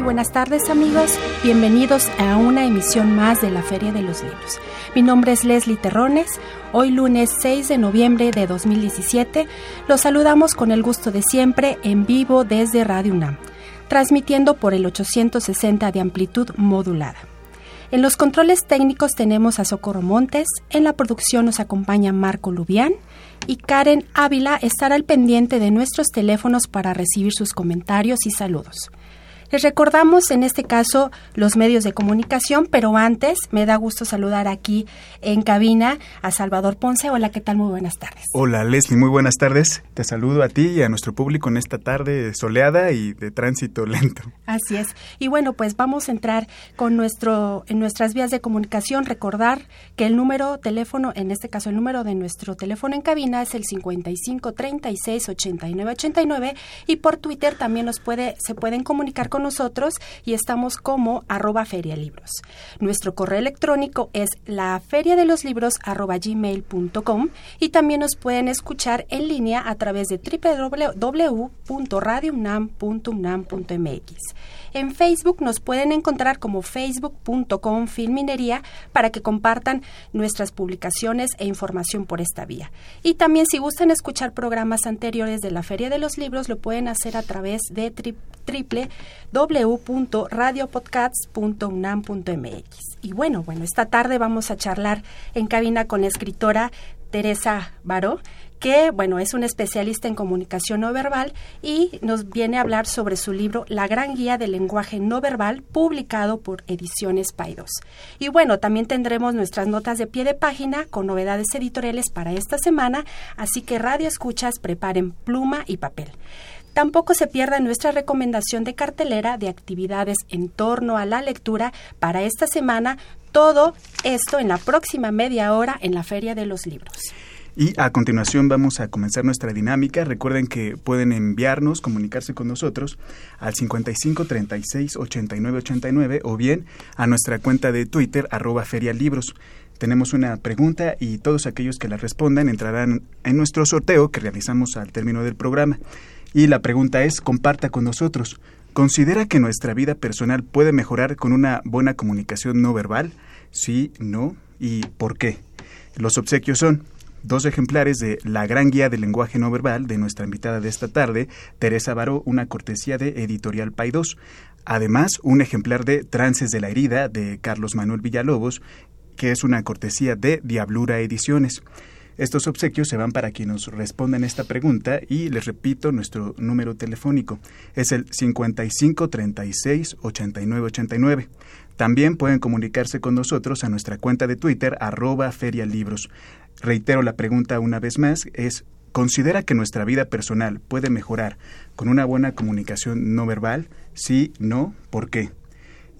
Buenas tardes amigos, bienvenidos a una emisión más de la Feria de los Libros. Mi nombre es Leslie Terrones, hoy lunes 6 de noviembre de 2017 los saludamos con el gusto de siempre en vivo desde Radio UNAM, transmitiendo por el 860 de amplitud modulada. En los controles técnicos tenemos a Socorro Montes, en la producción nos acompaña Marco Lubián y Karen Ávila estará al pendiente de nuestros teléfonos para recibir sus comentarios y saludos. Les recordamos en este caso los medios de comunicación, pero antes me da gusto saludar aquí en cabina a Salvador Ponce. Hola, ¿qué tal? Muy buenas tardes. Hola, Leslie, muy buenas tardes. Te saludo a ti y a nuestro público en esta tarde soleada y de tránsito lento. Así es. Y bueno, pues vamos a entrar con nuestro en nuestras vías de comunicación. Recordar que el número teléfono, en este caso el número de nuestro teléfono en cabina es el 55 36 89 89 y por Twitter también nos puede se pueden comunicar con nosotros y estamos como arroba ferialibros. Nuestro correo electrónico es la feria de los libros arroba gmail.com y también nos pueden escuchar en línea a través de www.radiounam.unam.mx. En Facebook nos pueden encontrar como facebook.com filminería para que compartan nuestras publicaciones e información por esta vía. Y también si gustan escuchar programas anteriores de la Feria de los Libros, lo pueden hacer a través de www.radiopodcasts.unam.mx. Y bueno, bueno, esta tarde vamos a charlar en cabina con la escritora Teresa Baró, que, bueno, es un especialista en comunicación no verbal y nos viene a hablar sobre su libro La Gran Guía del Lenguaje No Verbal, publicado por Ediciones Paidos. Y bueno, también tendremos nuestras notas de pie de página con novedades editoriales para esta semana, así que Radio Escuchas preparen pluma y papel. Tampoco se pierda nuestra recomendación de cartelera de actividades en torno a la lectura para esta semana. Todo esto en la próxima media hora en la Feria de los Libros. Y a continuación vamos a comenzar nuestra dinámica. Recuerden que pueden enviarnos, comunicarse con nosotros al 55 36 89 89 o bien a nuestra cuenta de Twitter arroba ferialibros. Tenemos una pregunta y todos aquellos que la respondan entrarán en nuestro sorteo que realizamos al término del programa. Y la pregunta es, comparta con nosotros. ¿Considera que nuestra vida personal puede mejorar con una buena comunicación no verbal? Sí, no y por qué. Los obsequios son dos ejemplares de La Gran Guía del Lenguaje No Verbal de nuestra invitada de esta tarde, Teresa Baró, una cortesía de Editorial Paidós. Además, un ejemplar de Trances de la Herida de Carlos Manuel Villalobos, que es una cortesía de Diablura Ediciones. Estos obsequios se van para quienes nos respondan esta pregunta y les repito nuestro número telefónico es el 55 36 89 89. También pueden comunicarse con nosotros a nuestra cuenta de Twitter arroba ferialibros. Reitero la pregunta una vez más, es ¿considera que nuestra vida personal puede mejorar con una buena comunicación no verbal? Sí, no, ¿por qué?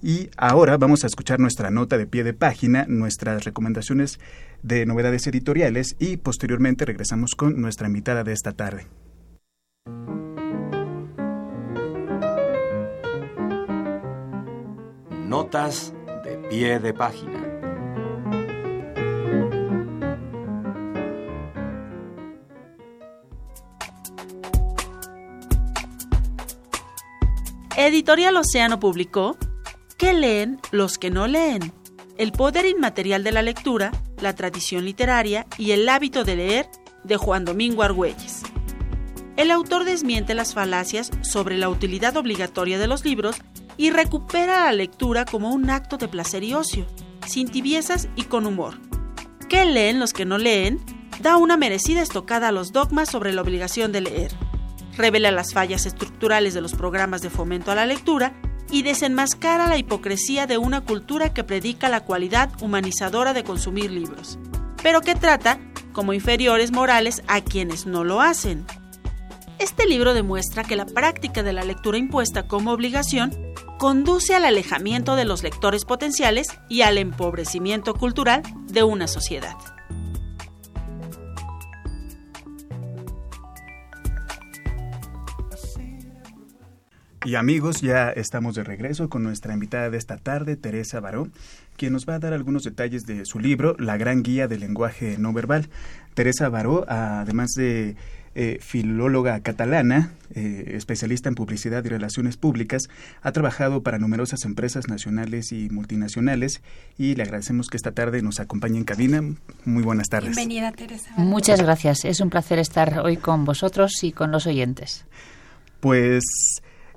Y ahora vamos a escuchar nuestra nota de pie de página, nuestras recomendaciones de novedades editoriales y posteriormente regresamos con nuestra invitada de esta tarde. Notas de pie de página. Editorial Océano publicó ¿Qué leen los que no leen? El poder inmaterial de la lectura, la tradición literaria y el hábito de leer de Juan Domingo Argüelles. El autor desmiente las falacias sobre la utilidad obligatoria de los libros y recupera la lectura como un acto de placer y ocio, sin tibiezas y con humor. ¿Qué leen los que no leen? Da una merecida estocada a los dogmas sobre la obligación de leer. Revela las fallas estructurales de los programas de fomento a la lectura y desenmascara la hipocresía de una cultura que predica la cualidad humanizadora de consumir libros, pero que trata como inferiores morales a quienes no lo hacen. Este libro demuestra que la práctica de la lectura impuesta como obligación conduce al alejamiento de los lectores potenciales y al empobrecimiento cultural de una sociedad. Y amigos, ya estamos de regreso con nuestra invitada de esta tarde, Teresa Baró, quien nos va a dar algunos detalles de su libro, La Gran Guía del Lenguaje No Verbal. Teresa Baró, además de eh, filóloga catalana, eh, especialista en publicidad y relaciones públicas, ha trabajado para numerosas empresas nacionales y multinacionales y le agradecemos que esta tarde nos acompañe en cabina. Muy buenas tardes. Bienvenida, Teresa. Muchas gracias. Es un placer estar hoy con vosotros y con los oyentes. Pues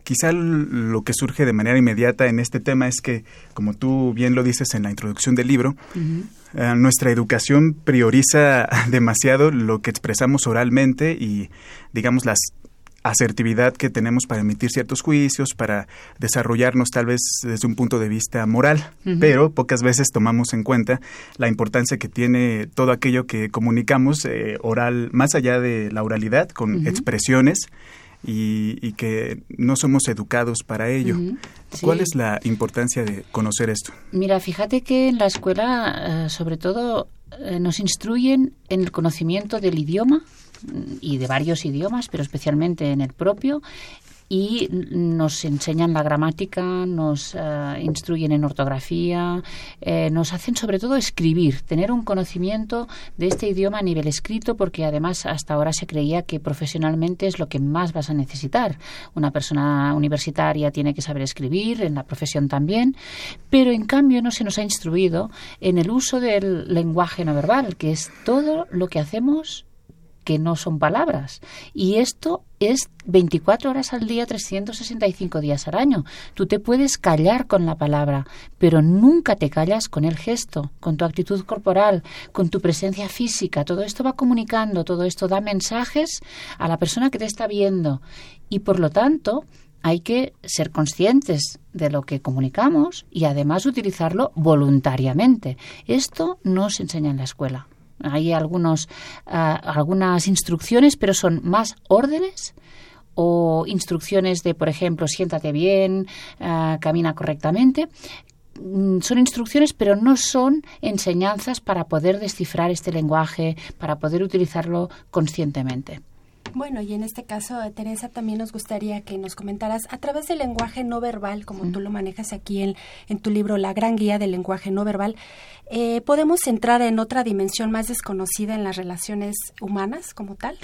Quizá lo que surge de manera inmediata en este tema es que, como tú bien lo dices en la introducción del libro, eh, nuestra educación prioriza demasiado lo que expresamos oralmente y, digamos, la asertividad que tenemos para emitir ciertos juicios, para desarrollarnos tal vez desde un punto de vista moral, pero pocas veces tomamos en cuenta la importancia que tiene todo aquello que comunicamos eh, oral, más allá de la oralidad, con expresiones y, que no somos educados para ello. ¿Cuál es la importancia de conocer esto? Mira, fíjate que en la escuela, eh, sobre todo, eh, nos instruyen en el conocimiento del idioma y de varios idiomas, pero especialmente en el propio, y nos enseñan la gramática, nos eh, instruyen en ortografía, eh, nos hacen sobre todo escribir, tener un conocimiento de este idioma a nivel escrito, porque además hasta ahora se creía que profesionalmente es lo que más vas a necesitar. Una persona universitaria tiene que saber escribir, en la profesión también, pero en cambio no se nos ha instruido en el uso del lenguaje no verbal, que es todo lo que hacemos que no son palabras. Y esto es 24 horas al día, 365 días al año. Tú te puedes callar con la palabra, pero nunca te callas con el gesto, con tu actitud corporal, con tu presencia física. Todo esto va comunicando, todo esto da mensajes a la persona que te está viendo. Y por lo tanto, hay que ser conscientes de lo que comunicamos y además utilizarlo voluntariamente. Esto no se enseña en la escuela. Hay algunos, ah, algunas instrucciones, pero son más órdenes o instrucciones de, por ejemplo, siéntate bien, ah, camina correctamente. Mm, son instrucciones, pero no son enseñanzas para poder descifrar este lenguaje, para poder utilizarlo conscientemente. Bueno, y en este caso, Teresa, también nos gustaría que nos comentaras a través del lenguaje no verbal, como tú lo manejas aquí en, en, tu libro La Gran Guía del Lenguaje No Verbal, eh, ¿podemos entrar en otra dimensión más desconocida en las relaciones humanas como tal?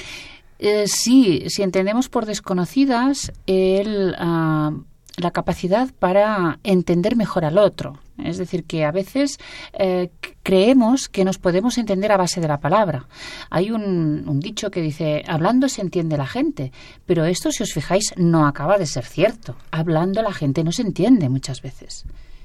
Eh, sí, si entendemos por desconocidas el, ah, la capacidad para entender mejor al otro. Es decir, que a veces eh, creemos que nos podemos entender a base de la palabra. Hay un, un, dicho que dice, hablando se entiende la gente, pero esto, si os fijáis, no acaba de ser cierto. Hablando la gente no se entiende muchas veces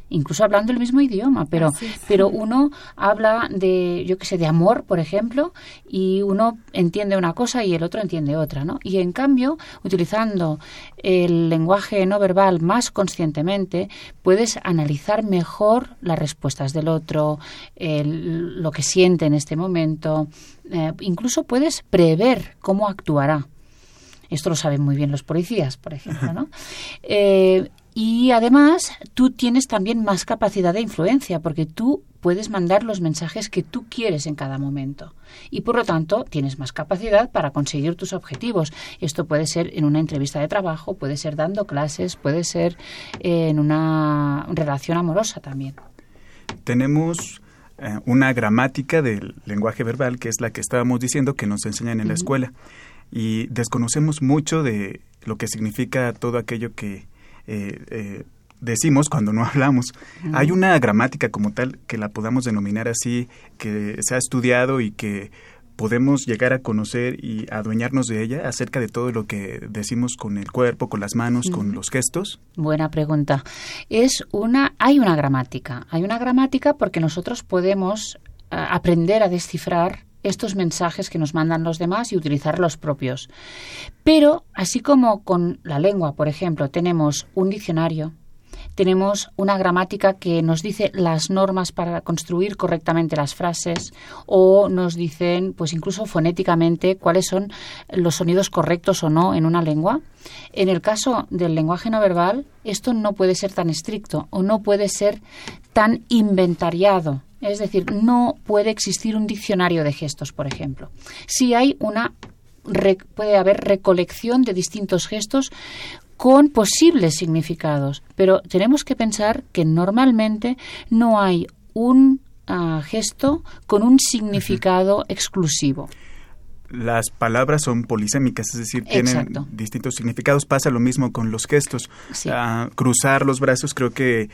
incluso hablando el mismo idioma, pero, pero uno habla de, yo qué sé, de amor, por ejemplo, y uno entiende una cosa y el otro entiende otra, ¿no? Y en cambio, utilizando el lenguaje no verbal más conscientemente, puedes analizar mejor las respuestas del otro, lo que siente en este momento, eh, incluso puedes prever cómo actuará. Esto lo saben muy bien los policías, por ejemplo, ¿no? Eh, y además, tú tienes también más capacidad de influencia, porque tú puedes mandar los mensajes que tú quieres en cada momento. Y por lo tanto, tienes más capacidad para conseguir tus objetivos. Esto puede ser en una entrevista de trabajo, puede ser dando clases, puede ser en una relación amorosa también. Tenemos eh, una gramática del lenguaje verbal, que es la que estábamos diciendo que nos enseñan en la escuela. Y desconocemos mucho de lo que significa todo aquello que eh, eh, decimos cuando no hablamos. Hay una gramática como tal que la podamos denominar así, que se ha estudiado y que podemos llegar a conocer y adueñarnos de ella acerca de todo lo que decimos con el cuerpo, con las manos, con los gestos? Buena pregunta. Es una, hay una gramática. Hay una gramática porque nosotros podemos eh, aprender a descifrar estos mensajes que nos mandan los demás y utilizar los propios. Pero, así como con la lengua, por ejemplo, tenemos un diccionario, tenemos una gramática que nos dice las normas para construir correctamente las frases o nos dicen, pues incluso fonéticamente, cuáles son los sonidos correctos o no en una lengua. En el caso del lenguaje no verbal, esto no puede ser tan estricto o no puede ser tan inventariado. Es decir, no puede existir un diccionario de gestos, por ejemplo. Si hay una puede haber recolección de distintos gestos con posibles significados, pero tenemos que pensar que normalmente no hay un ah, gesto con un significado exclusivo las palabras son polisémicas, es decir, tienen distintos significados. Pasa lo mismo con los gestos. Ah, cruzar los brazos, creo que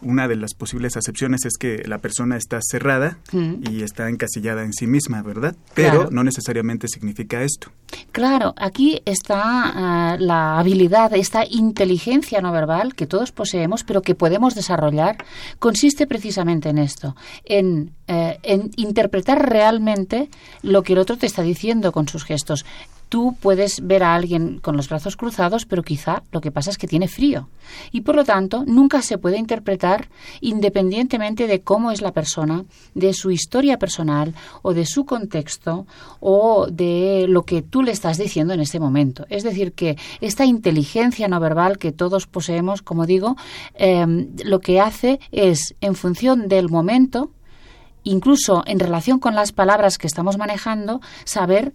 una de las posibles acepciones es que la persona está cerrada y está encasillada en sí misma, ¿verdad? Pero no necesariamente significa esto. Claro, aquí está ah, la habilidad, esta inteligencia no verbal que todos poseemos, pero que podemos desarrollar, consiste precisamente en esto, en, eh, en interpretar realmente lo que el otro te está diciendo con sus gestos. Tú puedes ver a alguien con los brazos cruzados, pero quizá lo que pasa es que tiene frío. Y por lo tanto, nunca se puede interpretar independientemente de cómo es la persona, de su historia personal o de su contexto o de lo que tú le estás diciendo en ese momento. Es decir, que esta inteligencia no verbal que todos poseemos, como digo, em, lo que hace es, en función del momento, incluso en relación con las palabras que estamos manejando, saber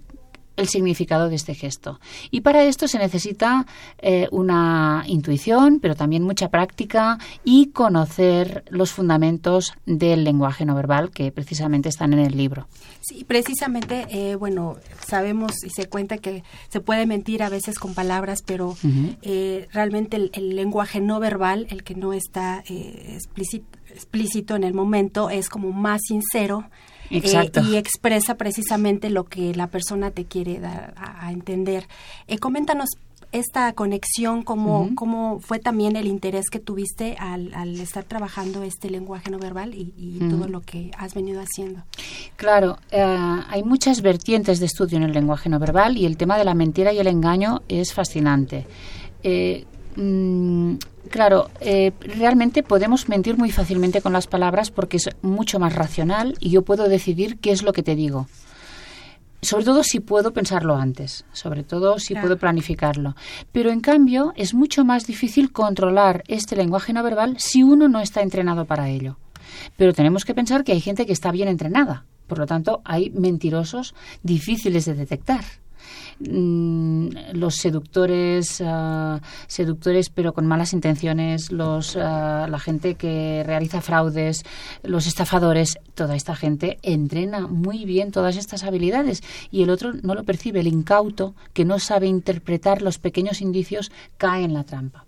el significado de este gesto. Y para esto se necesita eh, una intuición, pero también mucha práctica y conocer los fundamentos del lenguaje no verbal que precisamente están en el libro. Sí, precisamente, eh, bueno, sabemos y se cuenta que se puede mentir a veces con palabras, pero eh, realmente el, lenguaje no verbal, el que no está explícito, explícito en el momento, es como más sincero eh, y expresa precisamente lo que la persona te quiere dar a, entender. Eh, coméntanos esta conexión, cómo, cómo fue también el interés que tuviste al, al estar trabajando este lenguaje no verbal y, todo lo que has venido haciendo. Claro, eh, hay muchas vertientes de estudio en el lenguaje no verbal y el tema de la mentira y el engaño es fascinante. Mm, claro, eh, realmente podemos mentir muy fácilmente con las palabras porque es mucho más racional y yo puedo decidir qué es lo que te digo. Sobre todo si puedo pensarlo antes, sobre todo si puedo planificarlo. Pero en cambio es mucho más difícil controlar este lenguaje no verbal si uno no está entrenado para ello. Pero tenemos que pensar que hay gente que está bien entrenada. Por lo tanto, hay mentirosos difíciles de detectar. Mm, los seductores, ah, seductores pero con malas intenciones, los, ah, la gente que realiza fraudes, los estafadores, toda esta gente entrena muy bien todas estas habilidades y el otro no lo percibe, el incauto que no sabe interpretar los pequeños indicios cae en la trampa.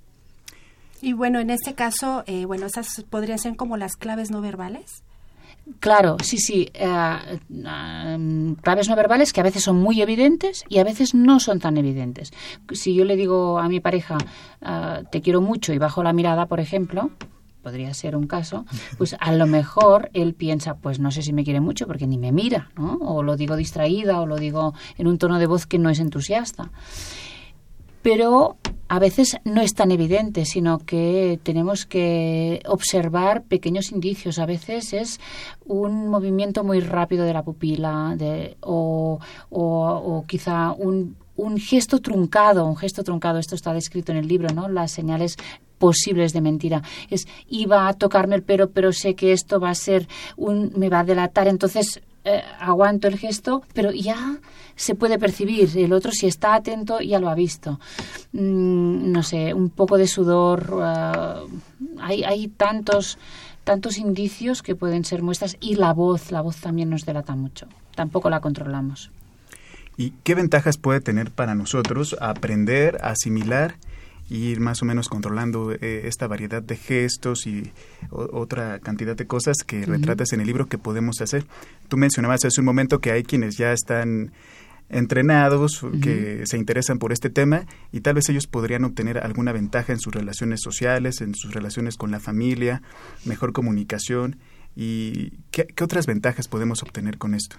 Y bueno, en este caso, eh, bueno, esas podrían ser como las claves no verbales. Claro, sí, sí. Eh, eh, claves no verbales que a veces son muy evidentes y a veces no son tan evidentes. Si yo le digo a mi pareja, eh, te quiero mucho y bajo la mirada, por ejemplo, podría ser un caso, pues a lo mejor él piensa, pues no sé si me quiere mucho porque ni me mira, ¿no? O lo digo distraída o lo digo en un tono de voz que no es entusiasta pero a veces no es tan evidente, sino que tenemos que observar pequeños indicios. A veces es un movimiento muy rápido de la pupila de, o, o, quizá un, un gesto truncado, un gesto truncado, esto está descrito en el libro, ¿no? Las señales posibles de mentira. Es iba a tocarme el pelo, pero sé que esto va a ser un me va a delatar, entonces eh, aguanto el gesto, pero ya se puede percibir. El otro, si está atento, ya lo ha visto. Mm, no sé, un poco de sudor. Eh, hay, hay tantos, tantos indicios que pueden ser muestras. Y la voz, la voz también nos delata mucho. Tampoco la controlamos. ¿Y qué ventajas puede tener para nosotros aprender, asimilar ir más o menos controlando eh, esta variedad de gestos y otra cantidad de cosas que retratas en el libro que podemos hacer. Tú mencionabas hace un momento que hay quienes ya están entrenados, que se interesan por este tema y tal vez ellos podrían obtener alguna ventaja en sus relaciones sociales, en sus relaciones con la familia, mejor comunicación. ¿Y qué, otras ventajas podemos obtener con esto?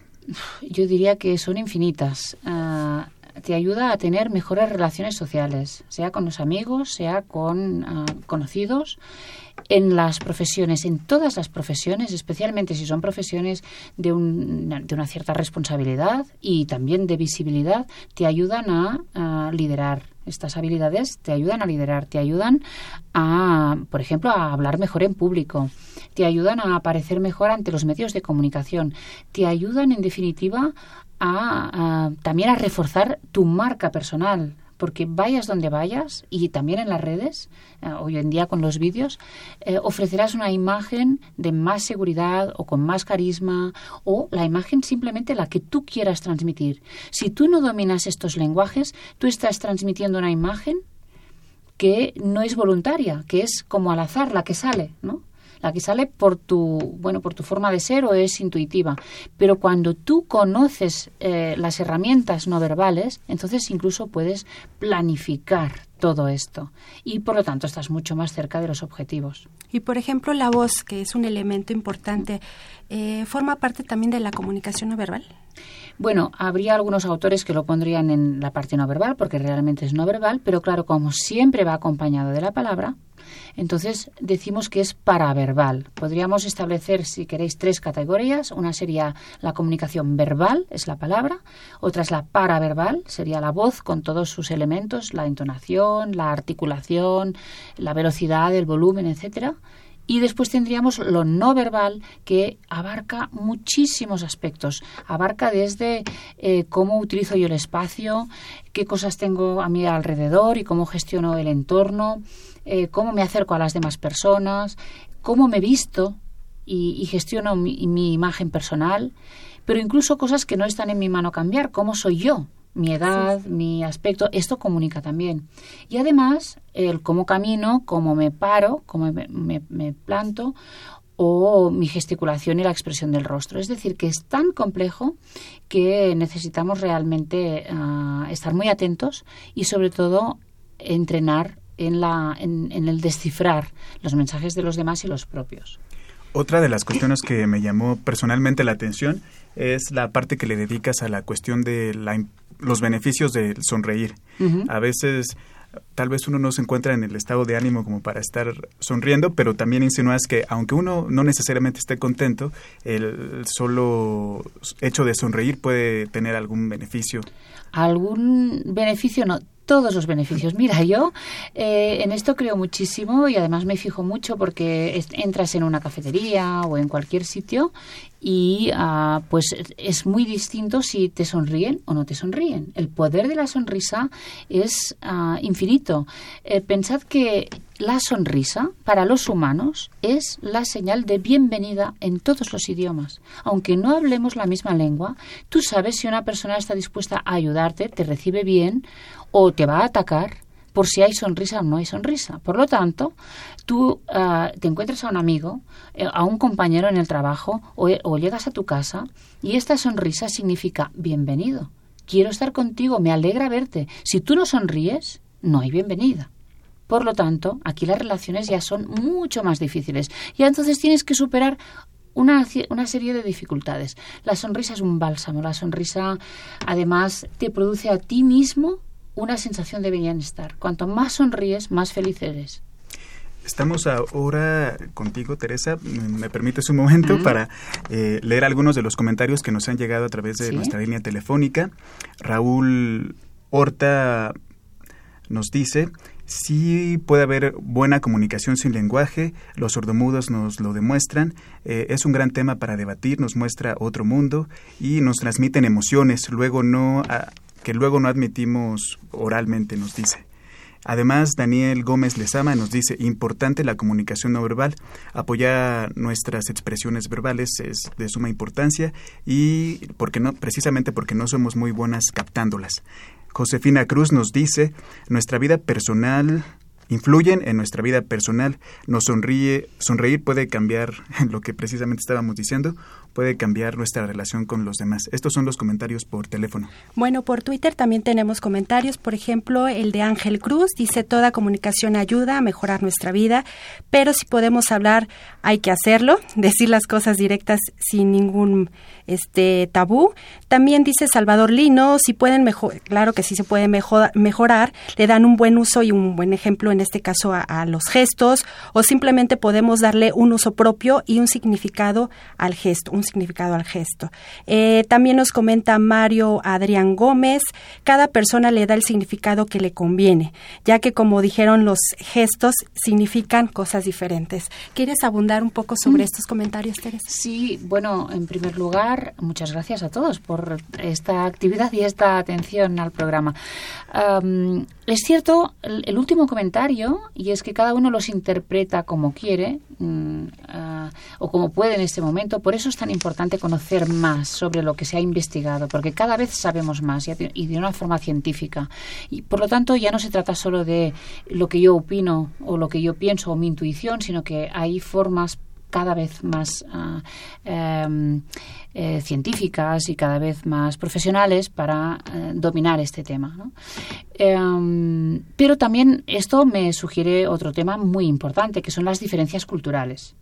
Yo diría que son infinitas. Ah, te ayuda a tener mejores relaciones sociales, sea con los amigos, sea con ah, conocidos, en las profesiones, en todas las profesiones, especialmente si son profesiones de, de una cierta responsabilidad y también de visibilidad, te ayudan a, liderar. Estas habilidades te ayudan a liderar, te ayudan a, por ejemplo, a hablar mejor en público, te ayudan a aparecer mejor ante los medios de comunicación, te ayudan, en definitiva, a, también a reforzar tu marca personal, porque vayas donde vayas y también en las redes, eh, hoy en día con los vídeos, eh, ofrecerás una imagen de más seguridad o con más carisma o la imagen simplemente la que tú quieras transmitir. Si tú no dominas estos lenguajes, tú estás transmitiendo una imagen que no es voluntaria, que es como al azar la que sale, ¿no? La que sale por tu, bueno, por tu forma de ser o es intuitiva. Pero cuando tú conoces eh, las herramientas no verbales, entonces incluso puedes planificar todo esto y por lo tanto estás mucho más cerca de los objetivos. Y por ejemplo la voz, que es un elemento importante, eh, ¿forma parte también de la comunicación no verbal? Bueno, habría algunos autores que lo pondrían en la parte no verbal, porque realmente es no verbal, pero claro, como siempre va acompañado de la palabra, entonces decimos que es paraverbal. Podríamos establecer, si queréis, tres categorías. Una sería la comunicación verbal, es la palabra. Otra es la paraverbal, sería la voz con todos sus elementos, la entonación, la articulación, la velocidad, el volumen, etcétera. Y después tendríamos lo no verbal, que abarca muchísimos aspectos. Abarca desde eh, cómo utilizo yo el espacio, qué cosas tengo a mi alrededor y cómo gestiono el entorno, eh, cómo me acerco a las demás personas, cómo me visto y, gestiono mi, mi imagen personal, pero incluso cosas que no están en mi mano cambiar, cómo soy yo mi edad, mi aspecto, esto comunica también. Y además, el cómo camino, cómo me paro, cómo me, planto o mi gesticulación y la expresión del rostro. Es decir, que es tan complejo que necesitamos realmente ah, estar muy atentos y sobre todo entrenar en, la, en, en el descifrar los mensajes de los demás y los propios. Otra de las cuestiones que me llamó personalmente la atención es la parte que le dedicas a la cuestión de la los beneficios de sonreír. A veces tal vez uno no se encuentra en el estado de ánimo como para estar sonriendo, pero también insinúas que aunque uno no necesariamente esté contento, el solo hecho de sonreír puede tener algún beneficio. Algún beneficio no, todos los beneficios. Mira, yo eh, en esto creo muchísimo y además me fijo mucho porque entras en una cafetería o en cualquier sitio y ah, pues es muy distinto si te sonríen o no te sonríen. El poder de la sonrisa es ah, infinito. Eh, pensad que la sonrisa para los humanos es la señal de bienvenida en todos los idiomas. Aunque no hablemos la misma lengua, tú sabes si una persona está dispuesta a ayudarte, te recibe bien o te va a atacar por si hay sonrisa o no hay sonrisa. Por lo tanto, tú ah, te encuentras a un amigo, eh, a un compañero en el trabajo o, llegas a tu casa y esta sonrisa significa bienvenido. Quiero estar contigo, me alegra verte. Si tú no sonríes, no hay bienvenida. Por lo tanto, aquí las relaciones ya son mucho más difíciles. Y entonces tienes que superar una, una, serie de dificultades. La sonrisa es un bálsamo. La sonrisa, además, te produce a ti mismo una sensación de bienestar. Cuanto más sonríes, más feliz eres. Estamos ahora contigo, Teresa. ¿Me permites un momento para eh, leer algunos de los comentarios que nos han llegado a través de nuestra línea telefónica? Raúl Horta nos dice, sí puede haber buena comunicación sin lenguaje, los sordomudos nos lo demuestran, eh, es un gran tema para debatir, nos muestra otro mundo y nos transmiten emociones, luego no que luego no admitimos oralmente, nos dice. Además, Daniel Gómez Lezama nos dice, importante la comunicación no verbal, apoyar nuestras expresiones verbales es de suma importancia y porque no, precisamente porque no somos muy buenas captándolas. Josefina Cruz nos dice, nuestra vida personal influyen en nuestra vida personal. Nos sonríe, sonreír puede cambiar lo que precisamente estábamos diciendo, puede cambiar nuestra relación con los demás. Estos son los comentarios por teléfono. Bueno, por Twitter también tenemos comentarios. Por ejemplo, el de Ángel Cruz dice, toda comunicación ayuda a mejorar nuestra vida, pero si podemos hablar, hay que hacerlo, decir las cosas directas sin ningún este tabú. También dice Salvador Lino, si pueden mejorar, claro que sí se puede mejorar, le dan un buen uso y un buen ejemplo, en este caso a, a los gestos, o simplemente podemos darle un uso propio y un significado al gesto, un significado al gesto. Eh, también nos comenta Mario Adrián Gómez, cada persona le da el significado que le conviene, ya que como dijeron los gestos significan cosas diferentes. ¿Quieres abundar un poco sobre mm. estos comentarios, Teresa? Sí, bueno, en primer lugar, muchas gracias a todos por esta actividad y esta atención al programa. Es cierto, el, último comentario, y es que cada uno los interpreta como quiere ah, o como puede en este momento, por eso es tan importante conocer más sobre lo que se ha investigado, porque cada vez sabemos más y de una forma científica. Y por lo tanto ya no se trata solo de lo que yo opino o lo que yo pienso o mi intuición, sino que hay formas cada vez más ah, em, eh, científicas y cada vez más profesionales para eh, dominar este tema. Em, pero también esto me sugiere otro tema muy importante, que son las diferencias culturales.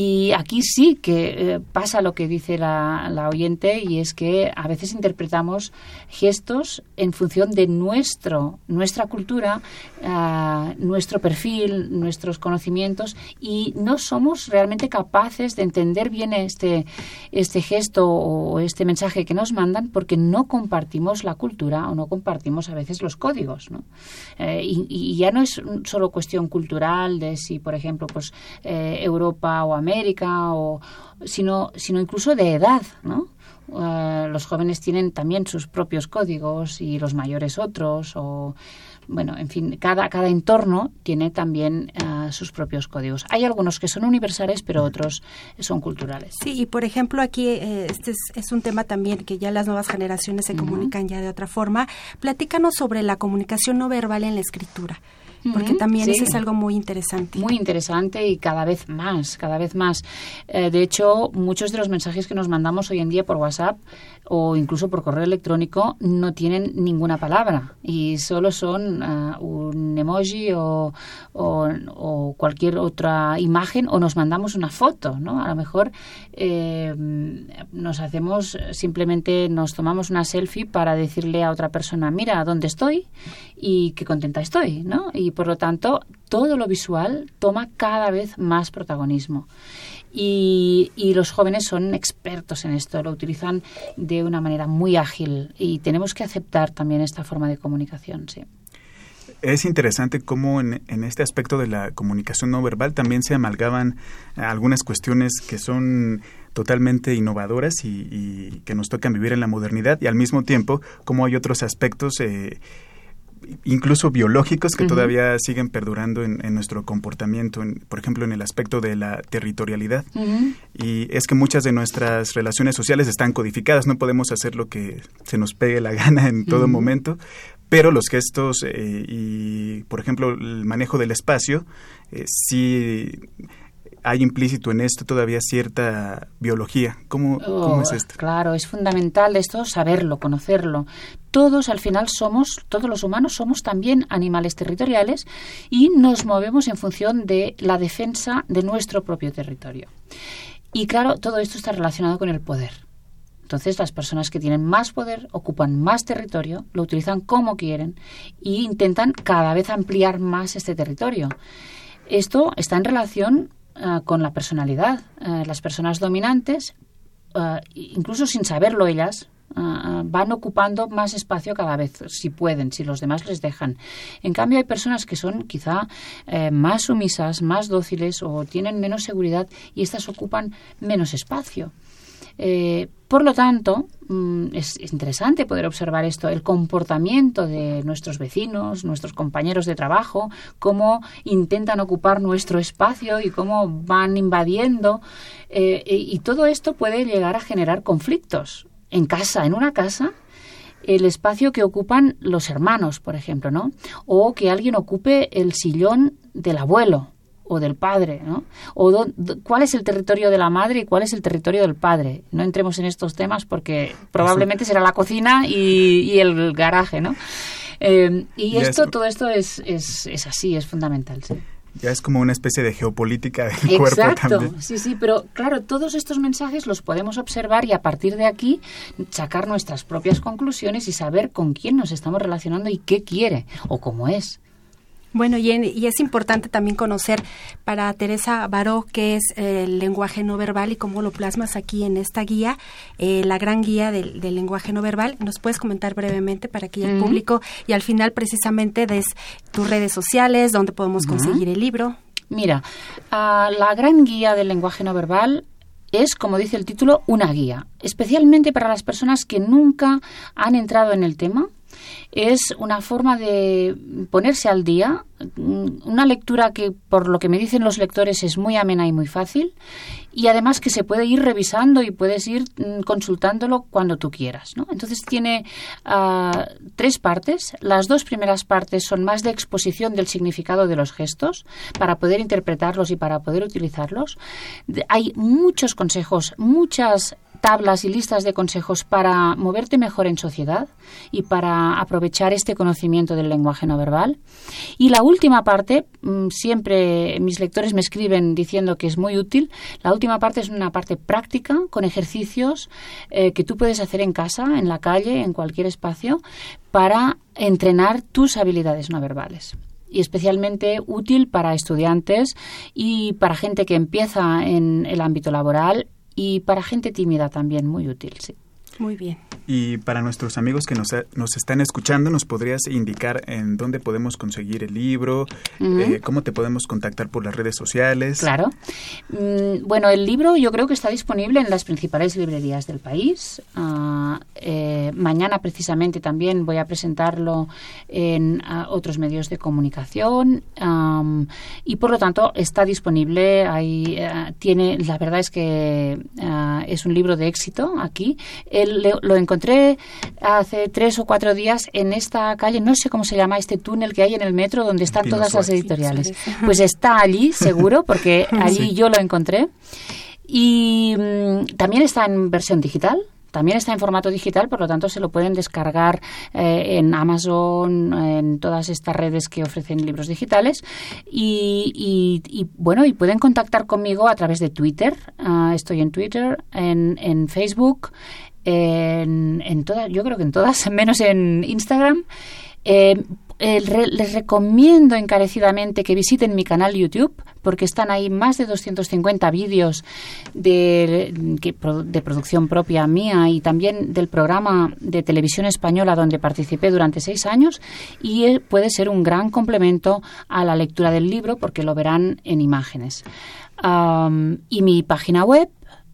Y aquí sí que eh, pasa lo que dice la, la, oyente y es que a veces interpretamos gestos en función de nuestro, nuestra cultura, uh, nuestro perfil, nuestros conocimientos y no somos realmente capaces de entender bien este, este gesto o este mensaje que nos mandan porque no compartimos la cultura o no compartimos a veces los códigos. ¿no? Eh, y, y, ya no es solo cuestión cultural de si, por ejemplo, pues eh, Europa o América, o, sino, sino incluso de edad, ¿no? Uh, los jóvenes tienen también sus propios códigos y los mayores otros o bueno, en fin, cada, cada entorno tiene también uh, sus propios códigos. Hay algunos que son universales, pero otros son culturales. Sí, y por ejemplo aquí eh, este es, es, un tema también que ya las nuevas generaciones se uh -huh. comunican ya de otra forma. Platícanos sobre la comunicación no verbal en la escritura porque también sí. eso es algo muy interesante. Muy interesante y cada vez más, cada vez más. Eh, de hecho, muchos de los mensajes que nos mandamos hoy en día por WhatsApp o incluso por correo electrónico no tienen ninguna palabra y solo son uh, un emoji o, o, cualquier otra imagen o nos mandamos una foto, ¿no? A lo mejor eh, nos hacemos simplemente nos tomamos una selfie para decirle a otra persona mira dónde estoy y qué contenta estoy, ¿no? Y por lo tanto todo lo visual toma cada vez más protagonismo. Y, los jóvenes son expertos en esto, lo utilizan de una manera muy ágil y tenemos que aceptar también esta forma de comunicación, sí. Es interesante cómo en, este aspecto de la comunicación no verbal también se amalgaban algunas cuestiones que son totalmente innovadoras y, que nos tocan vivir en la modernidad y al mismo tiempo cómo hay otros aspectos eh, incluso biológicos que uh -huh. todavía siguen perdurando en, en nuestro comportamiento, en, por ejemplo, en el aspecto de la territorialidad. Uh -huh. Y es que muchas de nuestras relaciones sociales están codificadas, no podemos hacer lo que se nos pegue la gana en todo uh -huh. momento, pero los gestos eh, y, por ejemplo, el manejo del espacio, eh, sí hay implícito en esto todavía cierta biología. ¿Cómo, oh, ¿cómo es esto? Claro, es fundamental esto saberlo, conocerlo. Todos al final somos, todos los humanos somos también animales territoriales y nos movemos en función de la defensa de nuestro propio territorio. Y claro, todo esto está relacionado con el poder. Entonces, las personas que tienen más poder ocupan más territorio, lo utilizan como quieren e intentan cada vez ampliar más este territorio. Esto está en relación uh, con la personalidad. Uh, las personas dominantes, uh, incluso sin saberlo ellas, van ocupando más espacio cada vez, si pueden, si los demás les dejan. En cambio, hay personas que son quizá eh, más sumisas, más dóciles o tienen menos seguridad y estas ocupan menos espacio. Eh, por lo tanto, mm, es interesante poder observar esto, el comportamiento de nuestros vecinos, nuestros compañeros de trabajo, cómo intentan ocupar nuestro espacio y cómo van invadiendo. Eh, y todo esto puede llegar a generar conflictos. En casa, en una casa, el espacio que ocupan los hermanos, por ejemplo, ¿no? O que alguien ocupe el sillón del abuelo o del padre, ¿no? O cuál es el territorio de la madre y cuál es el territorio del padre. No entremos en estos temas porque probablemente será la cocina y, el garaje, ¿no? Eh, y esto, todo esto es, es, es así, es fundamental. Sí. Ya es como una especie de geopolítica del cuerpo también. Sí, sí, pero claro, todos estos mensajes los podemos observar y a partir de aquí sacar nuestras propias conclusiones y saber con quién nos estamos relacionando y qué quiere o cómo es. Bueno, y, es importante también conocer para Teresa Baró qué es el lenguaje no verbal y cómo lo plasmas aquí en esta guía, eh, la gran guía del, lenguaje no verbal. ¿Nos puedes comentar brevemente para que el público y al final precisamente des tus redes sociales, donde podemos conseguir el libro? Mira, ah, la gran guía del lenguaje no verbal es, como dice el título, una guía, especialmente para las personas que nunca han entrado en el tema es una forma de ponerse al día, una lectura que, por lo que me dicen los lectores, es muy amena y muy fácil, y además que se puede ir revisando y puedes ir mm, consultándolo cuando tú quieras. ¿no? Entonces tiene ah, tres partes. Las dos primeras partes son más de exposición del significado de los gestos para poder interpretarlos y para poder utilizarlos. Hay muchos consejos, muchas tablas y listas de consejos para moverte mejor en sociedad y para aprovechar este conocimiento del lenguaje no verbal. Y la última parte, mm, siempre mis lectores me escriben diciendo que es muy útil, la última parte es una parte práctica con ejercicios eh, que tú puedes hacer en casa, en la calle, en cualquier espacio, para entrenar tus habilidades no verbales y especialmente útil para estudiantes y para gente que empieza en el ámbito laboral y para gente tímida también muy útil, sí. Muy bien. Y para nuestros amigos que nos, nos están escuchando, ¿nos podrías indicar en dónde podemos conseguir el libro? Eh, ¿Cómo te podemos contactar por las redes sociales? Claro. Mm, bueno, el libro yo creo que está disponible en las principales librerías del país. Ah, eh, mañana precisamente también voy a presentarlo en otros medios de comunicación y por lo tanto está disponible. Ahí, eh, tiene, la verdad es que ah, es un libro de éxito aquí. Lo encontré encontré hace tres o cuatro días en esta calle, no sé cómo se llama este túnel que hay en el metro donde están todas las editoriales. Pues está allí, seguro, porque allí yo lo encontré. Y mm, también está en versión digital, también está en formato digital, por lo tanto se lo pueden descargar eh, en Amazon, en todas estas redes que ofrecen libros digitales. Y, bueno, y pueden contactar conmigo a través de Twitter. Ah, estoy en Twitter, en, en Facebook, en, todas, yo creo que en todas, menos en Instagram. Eh, les recomiendo encarecidamente que visiten mi canal YouTube porque están ahí más de 250 vídeos de, de, producción propia mía y también del programa de televisión española donde participé durante seis años y eh, puede ser un gran complemento a la lectura del libro porque lo verán en imágenes. y mi página web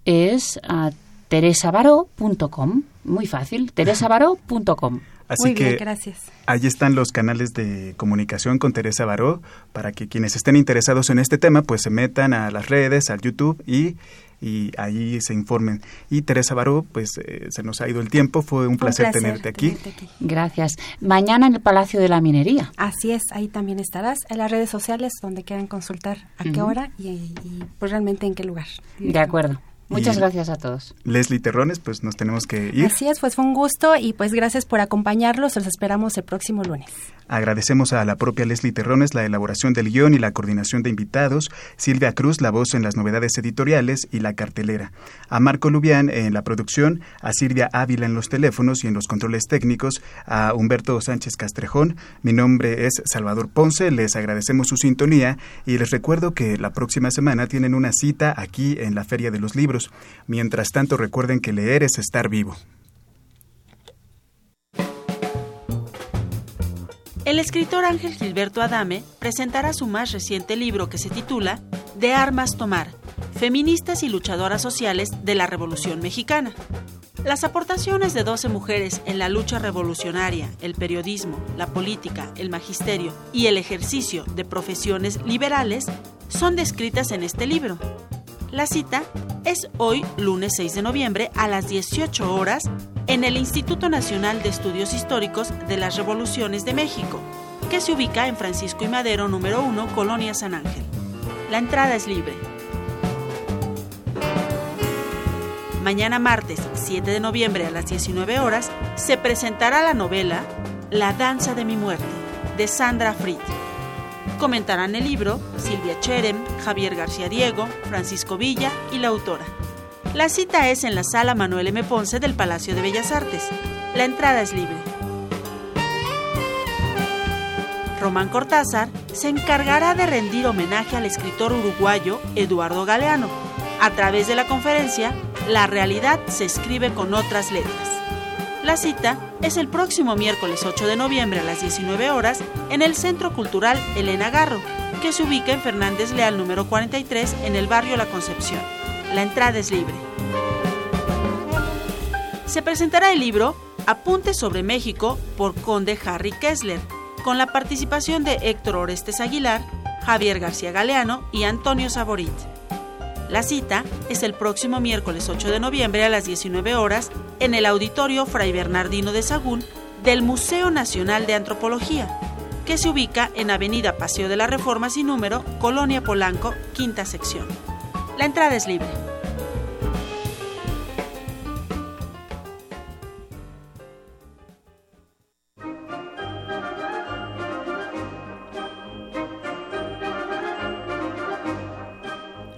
es uh, teresabaró.com. Muy fácil, teresabaró.com. Así Muy que bien, gracias. Ahí están los canales de comunicación con Teresa Baró para que quienes estén interesados en este tema pues se metan a las redes, al YouTube y, y ahí se informen. Y Teresa Baró, pues eh, se nos ha ido el tiempo, fue un, placer, tenerte, aquí. Gracias. Mañana en el Palacio de la Minería. Así es, ahí también estarás, en las redes sociales donde quieran consultar a qué hora y, y, pues realmente en qué lugar. De acuerdo. Muchas gracias a todos. Leslie Terrones, pues nos tenemos que ir. Así es, pues fue un gusto y pues gracias por acompañarlos. Los esperamos el próximo lunes. Agradecemos a la propia Leslie Terrones la elaboración del guion y la coordinación de invitados, Silvia Cruz la voz en las novedades editoriales y la cartelera, a Marco Lubián en la producción, a Silvia Ávila en los teléfonos y en los controles técnicos, a Humberto Sánchez Castrejón. Mi nombre es Salvador Ponce, les agradecemos su sintonía y les recuerdo que la próxima semana tienen una cita aquí en la Feria de los Libros. Mientras tanto, recuerden que leer es estar vivo. El escritor Ángel Gilberto Adame presentará su más reciente libro que se titula De armas tomar, feministas y luchadoras sociales de la Revolución Mexicana. Las aportaciones de 12 mujeres en la lucha revolucionaria, el periodismo, la política, el magisterio y el ejercicio de profesiones liberales son descritas en este libro. La cita es hoy, lunes 6 de noviembre, a las 18 horas, en el Instituto Nacional de Estudios Históricos de las Revoluciones de México, que se ubica en Francisco y Madero número 1, Colonia San Ángel. La entrada es libre. Mañana martes 7 de noviembre a las 19 horas se presentará la novela La danza de mi muerte de Sandra Fried. Comentarán el libro Silvia Cherem, Javier García Diego, Francisco Villa y la autora. La cita es en la sala Manuel M. Ponce del Palacio de Bellas Artes. La entrada es libre. Román Cortázar se encargará de rendir homenaje al escritor uruguayo Eduardo Galeano a través de la conferencia La realidad se escribe con otras letras. La cita es el próximo miércoles 8 de noviembre a las 19 horas en el Centro Cultural Elena Garro, que se ubica en Fernández Leal número 43 en el barrio La Concepción. La entrada es libre. Se presentará el libro Apuntes sobre México por Conde Harry Kessler, con la participación de Héctor Orestes Aguilar, Javier García Galeano y Antonio Saborit. La cita es el próximo miércoles 8 de noviembre a las 19 horas en el Auditorio Fray Bernardino de Sagún del Museo Nacional de Antropología, que se ubica en Avenida Paseo de la Reforma sin número, Colonia Polanco, quinta sección. La entrada es libre.